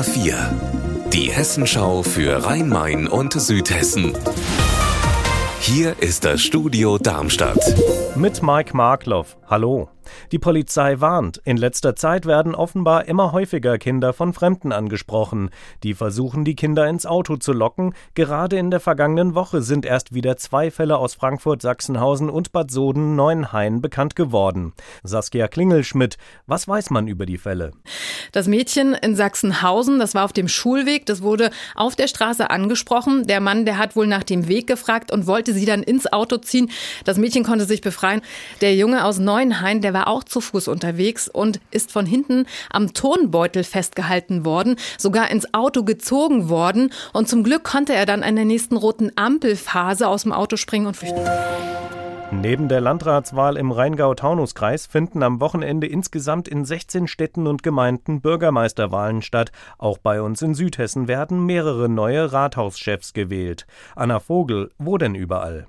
HR4, die Hessenschau für Rhein-Main und Südhessen. Hier ist das Studio Darmstadt. Mit Mike Markloff. Hallo. Die Polizei warnt, in letzter Zeit werden offenbar immer häufiger Kinder von Fremden angesprochen. Die versuchen, die Kinder ins Auto zu locken. Gerade in der vergangenen Woche sind erst wieder zwei Fälle aus Frankfurt, Sachsenhausen und Bad Soden-Neuenhain bekannt geworden. Saskia Klingelschmidt, was weiß man über die Fälle? Das Mädchen in Sachsenhausen, das war auf dem Schulweg, das wurde auf der Straße angesprochen. Der Mann, der hat wohl nach dem Weg gefragt und wollte sie dann ins Auto ziehen. Das Mädchen konnte sich befreien. Der Junge aus Neuenhain, der war auch zu Fuß unterwegs und ist von hinten am Tonbeutel festgehalten worden, sogar ins Auto gezogen worden. Und zum Glück konnte er dann an der nächsten roten Ampelphase aus dem Auto springen und flüchten. Neben der Landratswahl im Rheingau-Taunus-Kreis finden am Wochenende insgesamt in 16 Städten und Gemeinden Bürgermeisterwahlen statt. Auch bei uns in Südhessen werden mehrere neue Rathauschefs gewählt. Anna Vogel, wo denn überall?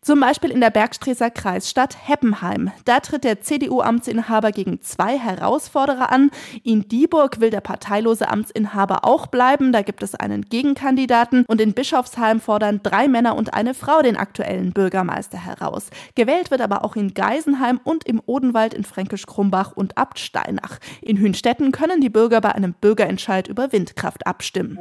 Zum Beispiel in der Bergstreßer Kreisstadt Heppenheim. Da tritt der CDU-Amtsinhaber gegen zwei Herausforderer an. In Dieburg will der parteilose Amtsinhaber auch bleiben. Da gibt es einen Gegenkandidaten. Und in Bischofsheim fordern drei Männer und eine Frau den aktuellen Bürgermeister heraus. Gewählt wird aber auch in Geisenheim und im Odenwald in Fränkisch-Krumbach und Abtsteinach. In Hünstetten können die Bürger bei einem Bürgerentscheid über Windkraft abstimmen.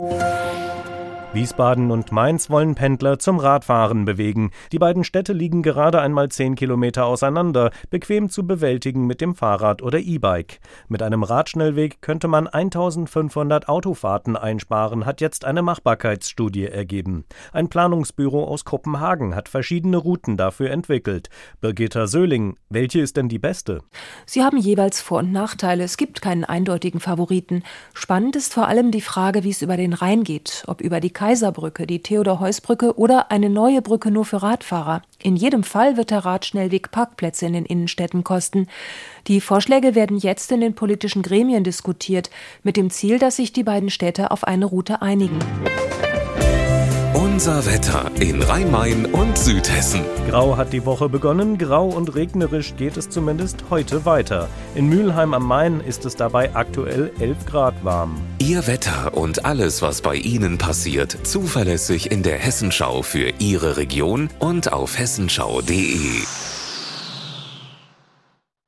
Wiesbaden und Mainz wollen Pendler zum Radfahren bewegen. Die beiden Städte liegen gerade einmal zehn Kilometer auseinander, bequem zu bewältigen mit dem Fahrrad oder E-Bike. Mit einem Radschnellweg könnte man 1500 Autofahrten einsparen, hat jetzt eine Machbarkeitsstudie ergeben. Ein Planungsbüro aus Kopenhagen hat verschiedene Routen dafür entwickelt. Birgitta Söhling, welche ist denn die beste? Sie haben jeweils Vor- und Nachteile. Es gibt keinen eindeutigen Favoriten. Spannend ist vor allem die Frage, wie es über den Rhein geht, ob über die Kaiserbrücke, die Theodor-Heuss-Brücke oder eine neue Brücke nur für Radfahrer. In jedem Fall wird der Radschnellweg Parkplätze in den Innenstädten kosten. Die Vorschläge werden jetzt in den politischen Gremien diskutiert, mit dem Ziel, dass sich die beiden Städte auf eine Route einigen. Unser Wetter in Rhein-Main und Südhessen. Grau hat die Woche begonnen, grau und regnerisch geht es zumindest heute weiter. In Mülheim am Main ist es dabei aktuell 11 Grad warm. Ihr Wetter und alles, was bei Ihnen passiert, zuverlässig in der Hessenschau für Ihre Region und auf hessenschau.de.